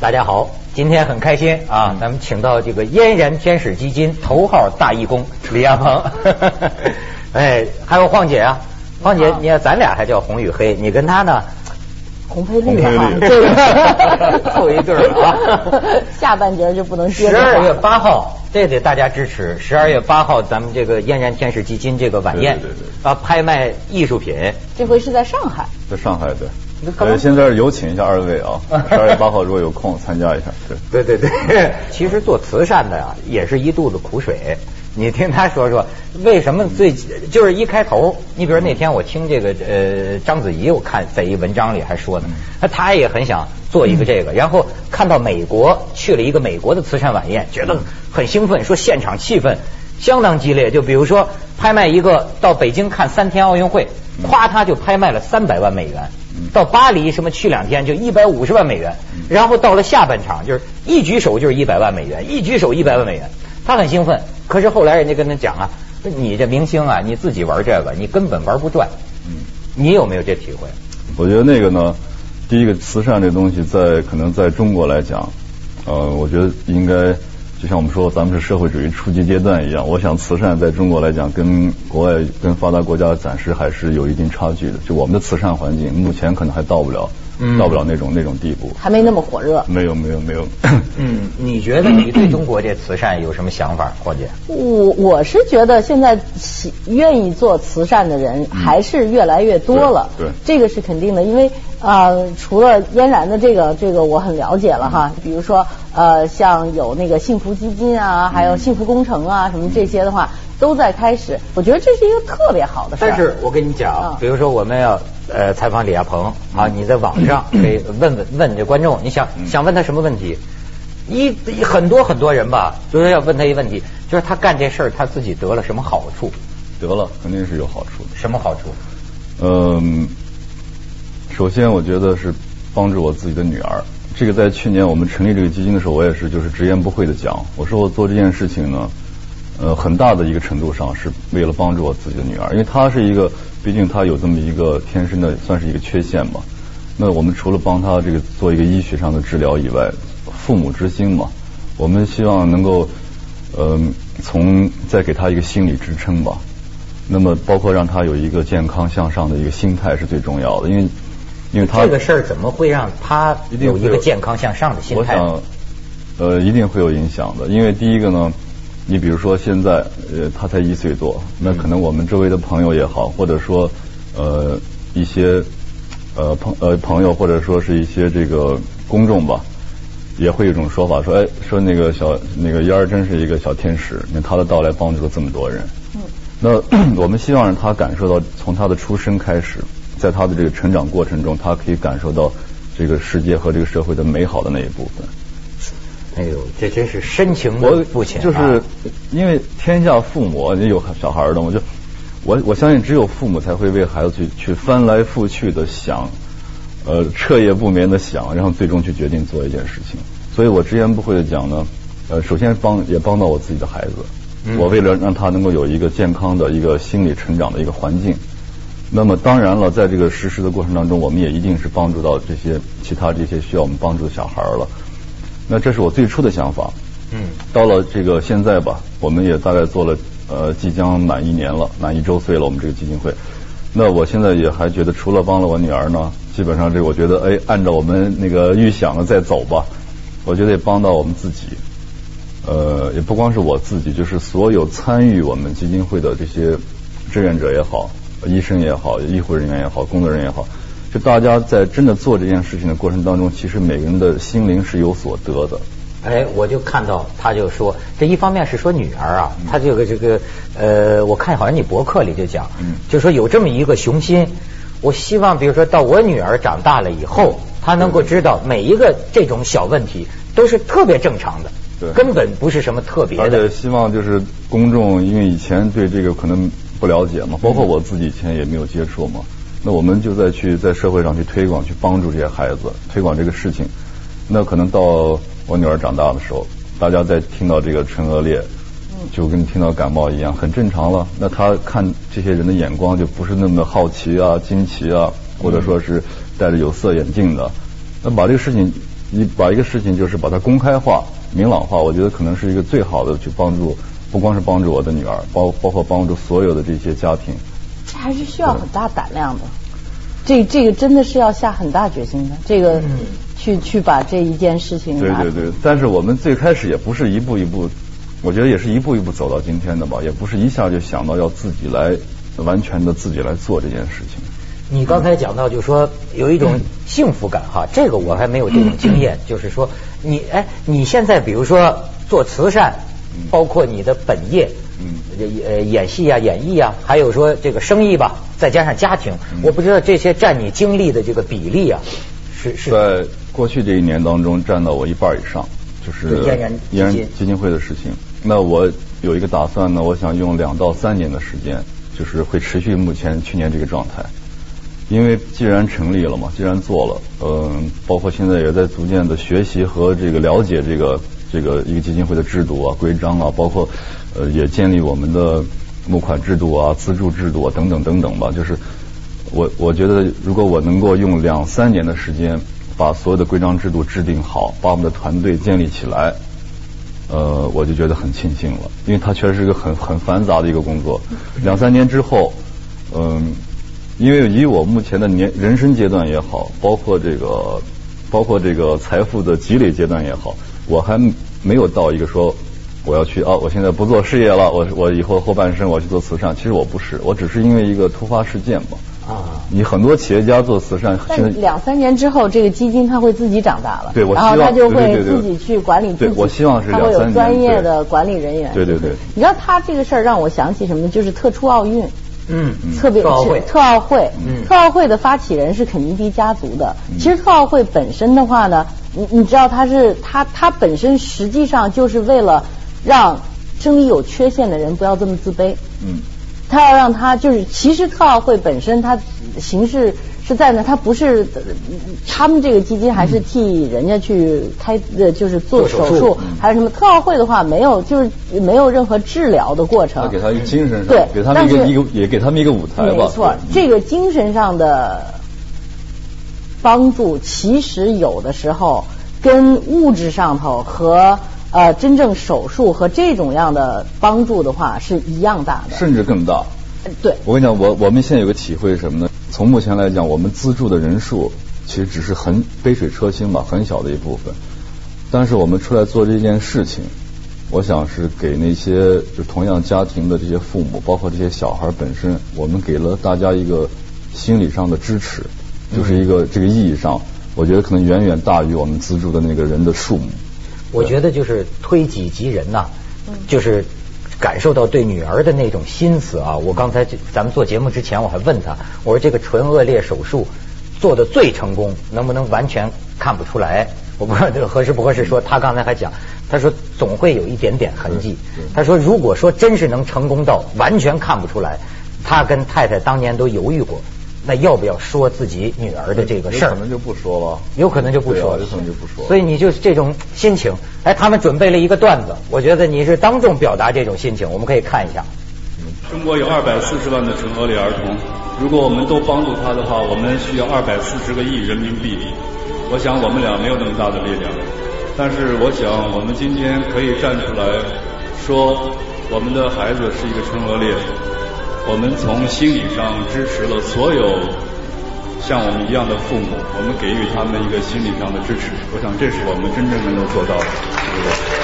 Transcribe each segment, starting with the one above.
大家好，今天很开心啊，咱们请到这个嫣然天使基金头号大义工李亚鹏，哎，还有晃姐啊，晃姐，你看咱俩还叫红与黑，你跟他呢？红配绿啊，这个 凑一对儿啊。下半截就不能接。十二月八号，这得大家支持。十二月八号，咱们这个嫣然天使基金这个晚宴，对对对啊，拍卖艺术品。这回是在上海。在上海对。呃，现在有请一下二位啊，十二月八号如果有空参加一下。对对对对，其实做慈善的呀，也是一肚子苦水。你听他说说，为什么最就是一开头，你比如那天我听这个呃章子怡，我看在一文章里还说呢，那他也很想做一个这个，然后看到美国去了一个美国的慈善晚宴，觉得很兴奋，说现场气氛相当激烈。就比如说拍卖一个到北京看三天奥运会，夸他就拍卖了三百万美元，到巴黎什么去两天就一百五十万美元，然后到了下半场就是一举手就是一百万美元，一举手一百万美元，他很兴奋。可是后来人家跟他讲啊，你这明星啊，你自己玩这个，你根本玩不转。嗯，你有没有这体会？我觉得那个呢，第一个慈善这东西，在可能在中国来讲，呃，我觉得应该就像我们说，咱们是社会主义初级阶段一样。我想慈善在中国来讲，跟国外、跟发达国家暂时还是有一定差距的。就我们的慈善环境，目前可能还到不了。到不了那种那种地步，还没那么火热。没有没有没有。嗯，你觉得你对中国这慈善有什么想法，霍姐？我我是觉得现在喜愿意做慈善的人还是越来越多了。对，这个是肯定的，因为啊，除了嫣然的这个这个我很了解了哈，比如说呃，像有那个幸福基金啊，还有幸福工程啊什么这些的话。都在开始，我觉得这是一个特别好的事但是我跟你讲，比如说我们要呃采访李亚鹏啊，你在网上 可以问问问这观众，你想想问他什么问题？一很多很多人吧，就是要问他一个问题，就是他干这事儿他自己得了什么好处？得了，肯定是有好处的。什么好处？嗯，首先我觉得是帮助我自己的女儿。这个在去年我们成立这个基金的时候，我也是就是直言不讳的讲，我说我做这件事情呢。呃，很大的一个程度上是为了帮助我自己的女儿，因为她是一个，毕竟她有这么一个天生的，算是一个缺陷嘛。那我们除了帮她这个做一个医学上的治疗以外，父母之心嘛，我们希望能够，呃，从再给她一个心理支撑吧。那么包括让她有一个健康向上的一个心态是最重要的，因为因为他这个事儿怎么会让他有一个健康向上的心态？我想，呃，一定会有影响的，因为第一个呢。你比如说现在，呃，他才一岁多，那可能我们周围的朋友也好，或者说呃一些呃朋呃朋友，或者说是一些这个公众吧，也会有一种说法，说哎，说那个小那个燕儿真是一个小天使，那他的到来帮助了这么多人。嗯。那 我们希望让他感受到，从他的出生开始，在他的这个成长过程中，他可以感受到这个世界和这个社会的美好的那一部分。哎呦，这真是深情的父亲就是因为天下父母，你有小孩的，我就我我相信只有父母才会为孩子去去翻来覆去的想，呃，彻夜不眠的想，然后最终去决定做一件事情。所以我直言不讳的讲呢，呃，首先帮也帮到我自己的孩子，我为了让他能够有一个健康的一个心理成长的一个环境。那么当然了，在这个实施的过程当中，我们也一定是帮助到这些其他这些需要我们帮助的小孩了。那这是我最初的想法。嗯。到了这个现在吧，我们也大概做了呃，即将满一年了，满一周岁了。我们这个基金会。那我现在也还觉得，除了帮了我女儿呢，基本上这我觉得，哎，按照我们那个预想的再走吧，我觉得也帮到我们自己。呃，也不光是我自己，就是所有参与我们基金会的这些志愿者也好，医生也好，医护人员也好，工作人员也好。就大家在真的做这件事情的过程当中，其实每个人的心灵是有所得的。哎，我就看到他就说，这一方面是说女儿啊，他这个这个呃，我看好像你博客里就讲，就说有这么一个雄心，我希望比如说到我女儿长大了以后，她能够知道每一个这种小问题都是特别正常的，对，根本不是什么特别的。而且希望就是公众，因为以前对这个可能不了解嘛，包括我自己以前也没有接触嘛。那我们就在去在社会上去推广，去帮助这些孩子，推广这个事情。那可能到我女儿长大的时候，大家在听到这个唇腭裂，就跟听到感冒一样，很正常了。那他看这些人的眼光就不是那么的好奇啊、惊奇啊，或者说是戴着有色眼镜的。那把这个事情你把一个事情就是把它公开化、明朗化，我觉得可能是一个最好的去帮助，不光是帮助我的女儿，包包括帮助所有的这些家庭。这还是需要很大胆量的，这这个真的是要下很大决心的，这个去去把这一件事情。对对对，但是我们最开始也不是一步一步，我觉得也是一步一步走到今天的吧，也不是一下就想到要自己来完全的自己来做这件事情。你刚才讲到，就说有一种幸福感哈，这个我还没有这种经验，就是说你哎，你现在比如说做慈善，包括你的本业。嗯，呃，演戏啊，演艺啊，还有说这个生意吧，再加上家庭，我不知道这些占你精力的这个比例啊，是是。在过去这一年当中，占到我一半以上，就是嫣然嫣然基金会的事情。那我有一个打算呢，我想用两到三年的时间，就是会持续目前去年这个状态。因为既然成立了嘛，既然做了，嗯，包括现在也在逐渐的学习和这个了解这个这个一个基金会的制度啊、规章啊，包括。呃，也建立我们的募款制度啊、资助制度啊等等等等吧。就是我我觉得，如果我能够用两三年的时间，把所有的规章制度制定好，把我们的团队建立起来，呃，我就觉得很庆幸了。因为它确实是一个很很繁杂的一个工作。两三年之后，嗯，因为以我目前的年人生阶段也好，包括这个包括这个财富的积累阶段也好，我还没有到一个说。我要去哦，我现在不做事业了，我我以后后半生我要去做慈善。其实我不是，我只是因为一个突发事件嘛。啊。你很多企业家做慈善，现在两三年之后，这个基金它会自己长大了。对，我希望。然后他就会自己去管理自己。对，我希望是两三年。他会有专业的管理人员。对对对。你知道他这个事儿让我想起什么呢？就是特殊奥运。嗯。特别特奥会。特奥会。嗯。特奥会的发起人是肯尼迪家族的。其实特奥会本身的话呢，你你知道他是他他本身实际上就是为了让。生理有缺陷的人不要这么自卑。嗯，他要让他就是，其实特奥会本身它形式是在呢，他不是他们这个基金还是替人家去开呃，就是做手术，还是什么？特奥会的话没有，就是没有任何治疗的过程。给他一个精神上，对，给他们一个一个也给他们一个舞台吧。没错，这个精神上的帮助，其实有的时候跟物质上头和。呃，真正手术和这种样的帮助的话是一样大的，甚至更大。对，我跟你讲，我我们现在有个体会是什么呢？从目前来讲，我们资助的人数其实只是很杯水车薪吧，很小的一部分。但是我们出来做这件事情，我想是给那些就同样家庭的这些父母，包括这些小孩本身，我们给了大家一个心理上的支持，就是一个这个意义上，我觉得可能远远大于我们资助的那个人的数目。我觉得就是推己及人呐，就是感受到对女儿的那种心思啊。我刚才咱们做节目之前我还问他，我说这个唇腭裂手术做的最成功，能不能完全看不出来？我不知道这个合适不合适。说他刚才还讲，他说总会有一点点痕迹。他说如果说真是能成功到完全看不出来，他跟太太当年都犹豫过。那要不要说自己女儿的这个事儿？可能就不说了。有可能就不说。有可能就不说。所以你就这种心情，哎，他们准备了一个段子，我觉得你是当众表达这种心情，我们可以看一下。中国有二百四十万的唇腭裂儿童，如果我们都帮助他的话，我们需要二百四十个亿人民币。我想我们俩没有那么大的力量，但是我想我们今天可以站出来说，我们的孩子是一个唇腭裂。我们从心理上支持了所有像我们一样的父母，我们给予他们一个心理上的支持。我想，这是我们真正能够做到的。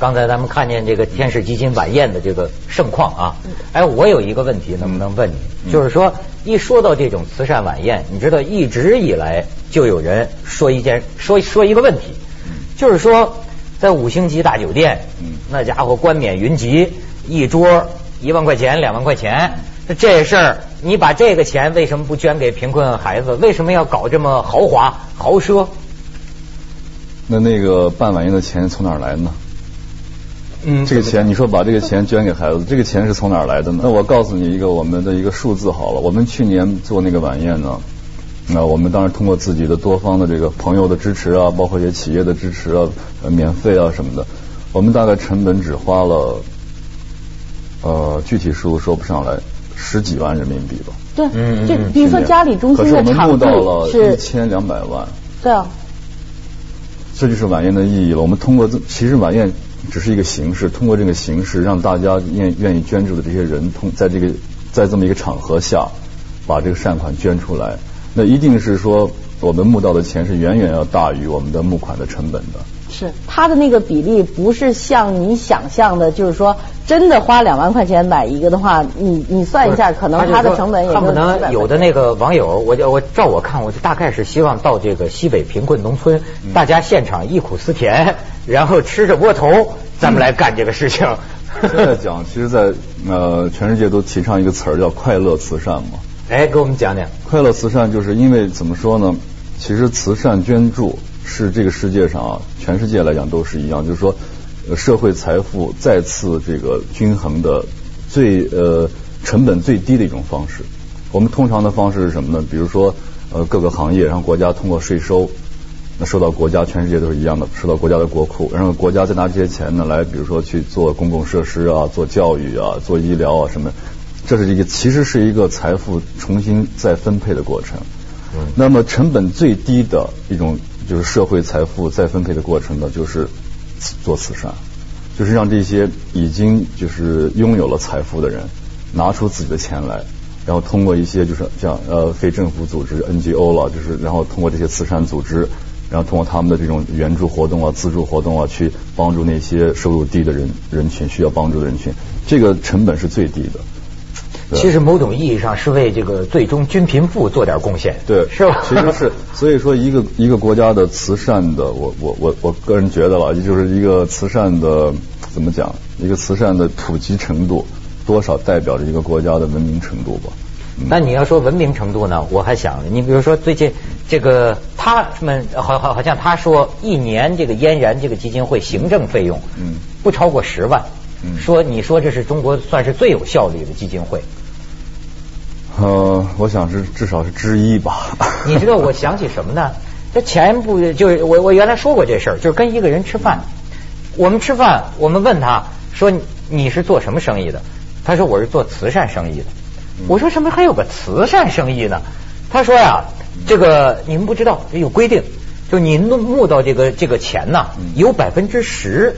刚才咱们看见这个天使基金晚宴的这个盛况啊，哎，我有一个问题，能不能问你？就是说，一说到这种慈善晚宴，你知道一直以来就有人说一件说说一个问题，就是说在五星级大酒店，那家伙冠冕云集，一桌一万块钱两万块钱，这事儿，你把这个钱为什么不捐给贫困孩子？为什么要搞这么豪华豪奢？那那个办晚宴的钱从哪儿来呢？嗯，这个钱，你说把这个钱捐给孩子，这个钱是从哪儿来的呢？那我告诉你一个我们的一个数字好了，我们去年做那个晚宴呢，那我们当然通过自己的多方的这个朋友的支持啊，包括一些企业的支持啊，呃，免费啊什么的，我们大概成本只花了，呃，具体数说不上来，十几万人民币吧。对，嗯就比如说家里中可是我们募心的场到了地是一，千两百万，对啊，这就是晚宴的意义了。我们通过这，其实晚宴只是一个形式，通过这个形式让大家愿愿意捐助的这些人，通在这个在这么一个场合下，把这个善款捐出来，那一定是说我们募到的钱是远远要大于我们的募款的成本的。是它的那个比例不是像你想象的，就是说真的花两万块钱买一个的话，你你算一下，可能它的成本也就恨不几百块能有的那个网友，我我照我看，我就大概是希望到这个西北贫困农村，嗯大家现场忆苦思甜，然后吃着窝头，咱们来干这个事情。现在讲，其实在，呃全世界都提倡一个词儿叫快乐慈善嘛。哎，给我们讲讲。快乐慈善就是因为怎么说呢？其实慈善捐助是这个世界上啊，全世界来讲都是一样，就是说，社会财富再次这个均衡的最呃成本最低的一种方式。我们通常的方式是什么呢？比如说呃各个行业，然后国家通过税收，那收到国家，全世界都是一样的，收到国家的国库，然后国家再拿这些钱呢来，比如说去做公共设施啊，做教育啊，做医疗啊什么。这是一个其实是一个财富重新再分配的过程。嗯那么成本最低的一种就是社会财富再分配的过程呢，就是做慈善，就是让这些已经就是拥有了财富的人拿出自己的钱来，然后通过一些就是像呃非政府组织 NGO 了，就是然后通过这些慈善组织，然后通过他们的这种援助活动啊、资助活动啊，去帮助那些收入低的人人群需要帮助的人群，这个成本是最低的。对其实某种意义上是为这个最终均贫富做点贡献，对，是吧？其实是，所以说一个一个国家的慈善的，我我我我个人觉得了，就是一个慈善的怎么讲，一个慈善的普及程度，多少代表着一个国家的文明程度吧。嗯那你要说文明程度呢？我还想，你比如说最近这个他们好好好像他说一年这个嫣然这个基金会行政费用，嗯不超过十万，嗯说你说这是中国算是最有效率的基金会，呃，我想是至少是之一吧。你知道我想起什么呢？这前不就是我我原来说过这事儿，就是跟一个人吃饭，我们吃饭，我们问他说你你是做什么生意的？他说我是做慈善生意的。我说什么还有个慈善生意呢？他说呀，这个你们不知道有规定，就你募募到这个这个钱呐，有百分之十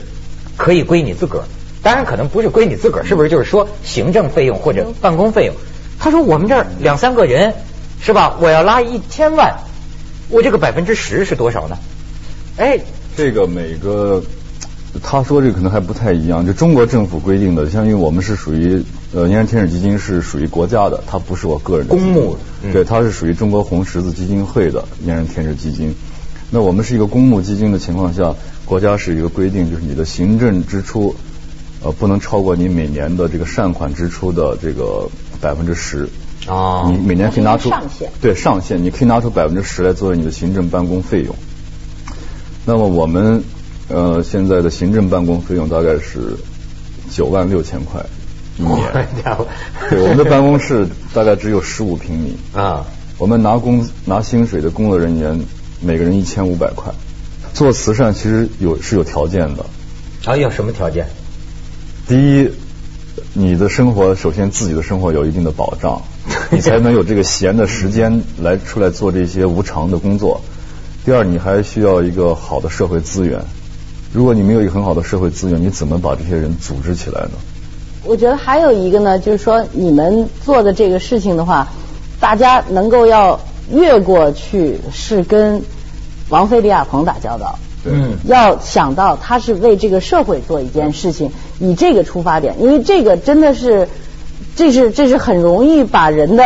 可以归你自个儿，当然可能不是归你自个儿，是不是就是说行政费用或者办公费用？他说我们这儿两三个人是吧？我要拉一千万，我这个百分之十是多少呢？哎，这个每个他说这个可能还不太一样，就中国政府规定的，相当于我们是属于呃嫣然天使基金是属于国家的，它不是我个人的公募嗯对，它是属于中国红十字基金会的嫣然天使基金。那我们是一个公募基金的情况下，国家是一个规定，就是你的行政支出呃不能超过你每年的这个善款支出的这个百分之十。哦你每年可以拿出对上限，你可以拿出百分之十来作为你的行政办公费用。那么我们呃现在的行政办公费用大概是九万六千块一年。对，我们的办公室大概只有十五平米。啊，我们拿工拿薪水的工作人员每个人一千五百块。做慈善其实有是有条件的。啊有什么条件？第一，你的生活首先自己的生活有一定的保障，你才能有这个闲的时间来出来做这些无偿的工作。第二，你还需要一个好的社会资源。如果你没有一个很好的社会资源，你怎么把这些人组织起来呢？我觉得还有一个呢，就是说你们做的这个事情的话，大家能够要越过去是跟王菲、李亚鹏打交道。对，嗯。要想到他是为这个社会做一件事情，以这个出发点，因为这个真的是，这是这是很容易把人的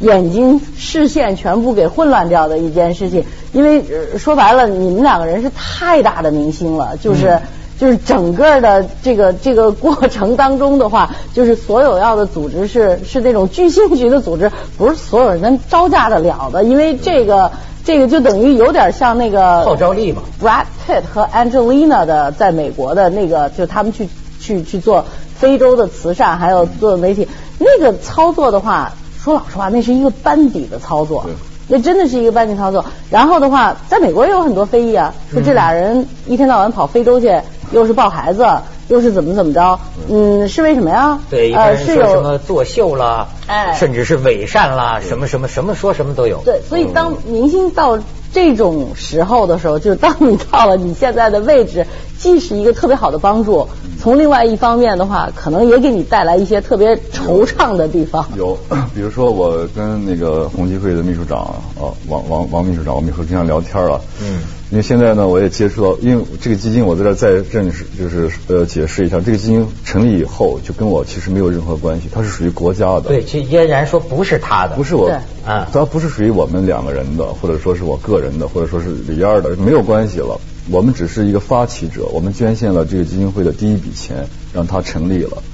眼睛视线全部给混乱掉的一件事情。因为、呃说白了，你们两个人是太大的明星了，就是、就是整个的这个这个过程当中的话，就是所有要的组织是是那种巨星级的组织，不是所有人能招架得了的，因为这个这个就等于有点像那个号召力嘛。Brad Pitt 和 Angelina 的在美国的那个，就他们去去去做非洲的慈善，还有做媒体，那个操作的话，说老实话，那是一个班底的操作。那真的是一个班底操作。然后的话，在美国也有很多非议啊，说这俩人一天到晚跑非洲去，又是抱孩子，又是怎么怎么着，嗯，是为什么呀？对，一般人说什么作秀啦，哎甚至是伪善啦，什么什么什么说什么都有。对，所以当明星到这种时候的时候，就是当你到了你现在的位置，既是一个特别好的帮助，从另外一方面的话，可能也给你带来一些特别惆怅的地方。有，比如说我跟那个红基会的秘书长呃，王王王秘书长，我们有时候经常聊天了。嗯。因为现在呢，我也接触到，因为这个基金，我在这再认识，就是呃解释一下，这个基金成立以后，就跟我其实没有任何关系，它是属于国家的。对，其实嫣然说不是他的，不是我对，啊它不是属于我们两个人的，或者说是我个人的，或者说是李燕的，没有关系了。我们只是一个发起者，我们捐献了这个基金会的第一笔钱，让它成立了。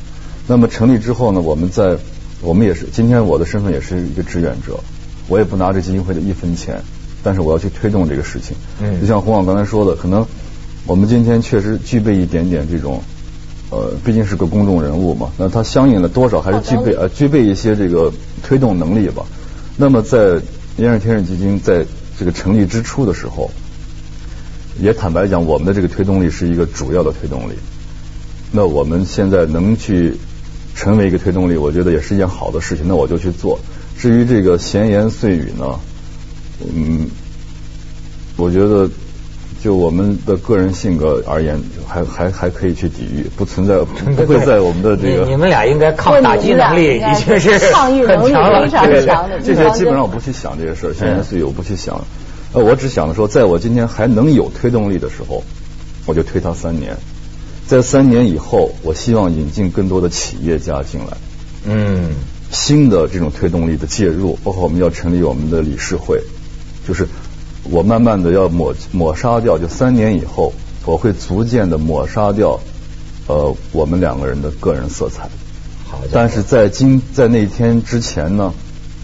那么成立之后呢，我们在我们也是今天我的身份也是一个志愿者，我也不拿这基金会的一分钱，但是我要去推动这个事情。嗯就像洪广刚才说的，可能我们今天确实具备一点点这种。呃，毕竟是个公众人物嘛，那他相应的多少还是具备呃具备一些这个推动能力吧。那么在嫣然天使基金在这个成立之初的时候，也坦白讲，我们的这个推动力是一个主要的推动力。那我们现在能去成为一个推动力，我觉得也是一件好的事情，那我就去做。至于这个闲言碎语呢，嗯，我觉得就我们的个人性格而言，还还还可以去抵御，不存在 不会在我们的这个你你们俩应该抗打击能力已经是抗御能力很强了，非常对强的这些基本上我不去想这些事儿，闲言碎语我不去想。呃，我只想着说，在我今天还能有推动力的时候，我就推他三年。在三年以后，我希望引进更多的企业家进来，嗯，新的这种推动力的介入，包括我们要成立我们的理事会，就是我慢慢的要抹抹杀掉，就三年以后，我会逐渐的抹杀掉，呃，我们两个人的个人色彩。好但是在今在那天之前呢，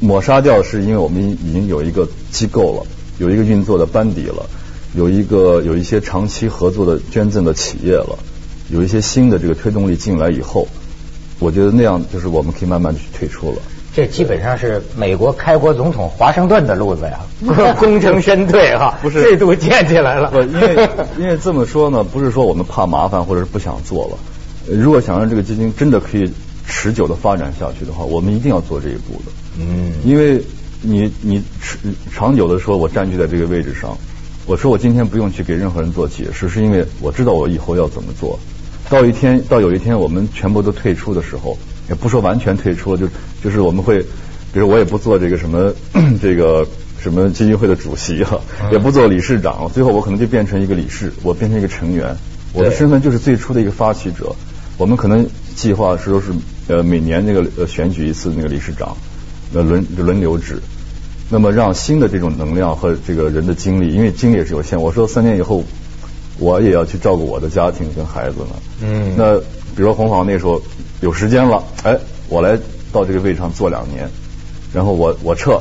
抹杀掉是因为我们已经有一个机构了，有一个运作的班底了，有一个有一些长期合作的捐赠的企业了，有一些新的这个推动力进来以后，我觉得那样就是我们可以慢慢去退出了。这基本上是美国开国总统华盛顿的路子呀，功成身退哈，不是制度建起来了。不，因为 因为这么说呢，不是说我们怕麻烦或者是不想做了。呃如果想让这个基金真的可以持久的发展下去的话，我们一定要做这一步的。嗯，因为你你持长久的说，我占据在这个位置上，我说我今天不用去给任何人做解释，是因为我知道我以后要怎么做。到一天到有一天我们全部都退出的时候，也不说完全退出了，就就是我们会，比如我也不做这个什么 这个什么基金会的主席哈、嗯也不做理事长，最后我可能就变成一个理事，我变成一个成员，我的身份就是最初的一个发起者。我们可能计划是说是呃每年那个呃选举一次那个理事长，呃轮轮流制，那么让新的这种能量和这个人的精力，因为精力也是有限。我说三年以后，我也要去照顾我的家庭跟孩子了。嗯那比如说红房那时候有时间了，哎，我来到这个位置上坐两年，然后我我撤。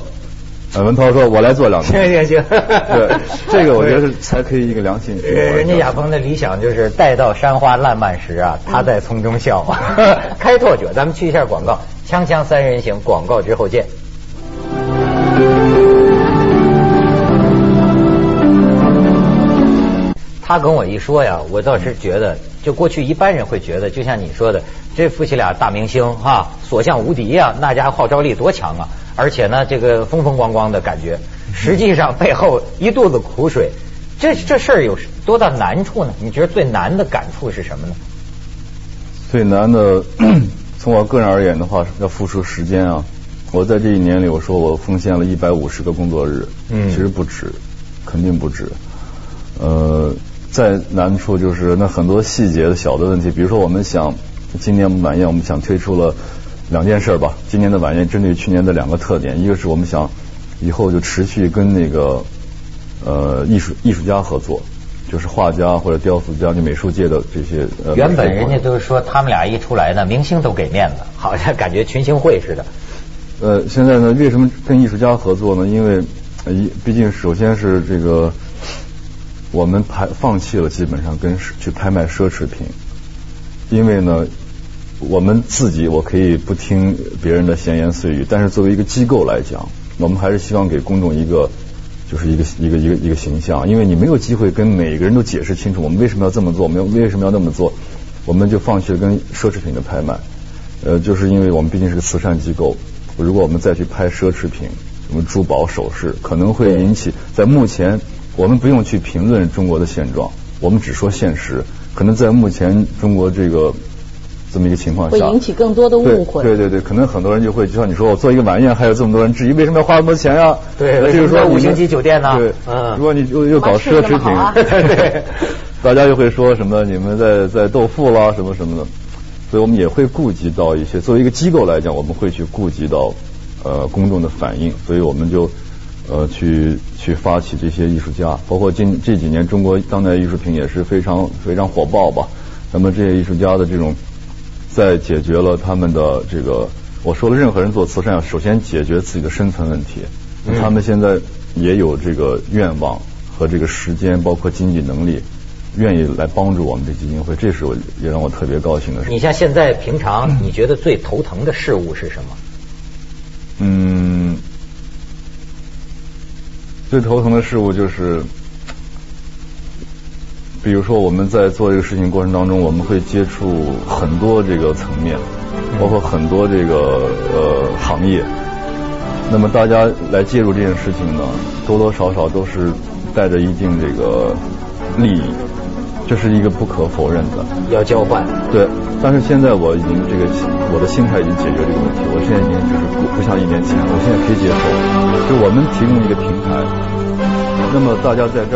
呃文涛说：“我来做两年。”行行行，对，这个我觉得是 才可以一个良性循环。呃人家亚鹏的理想就是待到山花烂漫时啊，他在丛中笑。开拓者，咱们去一下广告，锵锵三人行，广告之后见。他跟我一说呀，我倒是觉得，就过去一般人会觉得，就像你说的，这夫妻俩大明星哈，所向无敌呀，那家号召力多强啊！而且呢，这个风风光光的感觉，实际上背后一肚子苦水。这这事儿有多大难处呢？你觉得最难的感触是什么呢？最难的，从我个人而言的话，要付出时间啊。我在这一年里，我说我奉献了一百五十个工作日，嗯其实不止，肯定不止。呃，再难处就是那很多细节的小的问题，比如说我们想今年晚宴，我们想推出了两件事吧。今年的晚宴针对去年的两个特点，一个是我们想以后就持续跟那个呃艺术艺术家合作，就是画家或者雕塑家、就美术界的这些。呃原本人家都是说他们俩一出来呢，明星都给面子，好像感觉群星会似的。呃，现在呢，为什么跟艺术家合作呢？因为一毕竟首先是这个，我们拍放弃了基本上跟去拍卖奢侈品，因为呢，我们自己我可以不听别人的闲言碎语，但是作为一个机构来讲，我们还是希望给公众一个就是一个一个一个一个形象，因为你没有机会跟每个人都解释清楚我们为什么要这么做，我们为什么要那么做，我们就放弃了跟奢侈品的拍卖，呃，就是因为我们毕竟是个慈善机构。如果我们再去拍奢侈品，什么珠宝首饰，可能会引起在目前我们不用去评论中国的现状，我们只说现实。可能在目前中国这个这么一个情况下，会引起更多的误会。对对对，可能很多人就会就像你说，我做一个晚宴，还有这么多人质疑，为什么要花那么多钱呀？对，就是说五星级酒店呢？对，嗯，如果你又又搞奢侈品，对，大家又会说什么？你们在在斗富啦，什么什么的。所以我们也会顾及到一些，作为一个机构来讲，我们会去顾及到呃公众的反应，所以我们就呃去去发起这些艺术家，包括近这几年中国当代艺术品也是非常非常火爆吧。那么这些艺术家的这种，在解决了他们的这个，我说了，任何人做慈善要，首先解决自己的生存问题。他们现在也有这个愿望和这个时间，包括经济能力。愿意来帮助我们这基金会，这是我也让我特别高兴的事。你像现在平常，你觉得最头疼的事物是什么？嗯，最头疼的事物就是，比如说我们在做这个事情过程当中，我们会接触很多这个层面，包括很多这个呃行业。那么大家来介入这件事情呢，多多少少都是带着一定这个利益。这是一个不可否认的，要交换。对，但是现在我已经这个我的心态已经解决这个问题，我现在已经就是不不像一年前，我现在可以接受，就我们提供一个平台，那么大家在这儿。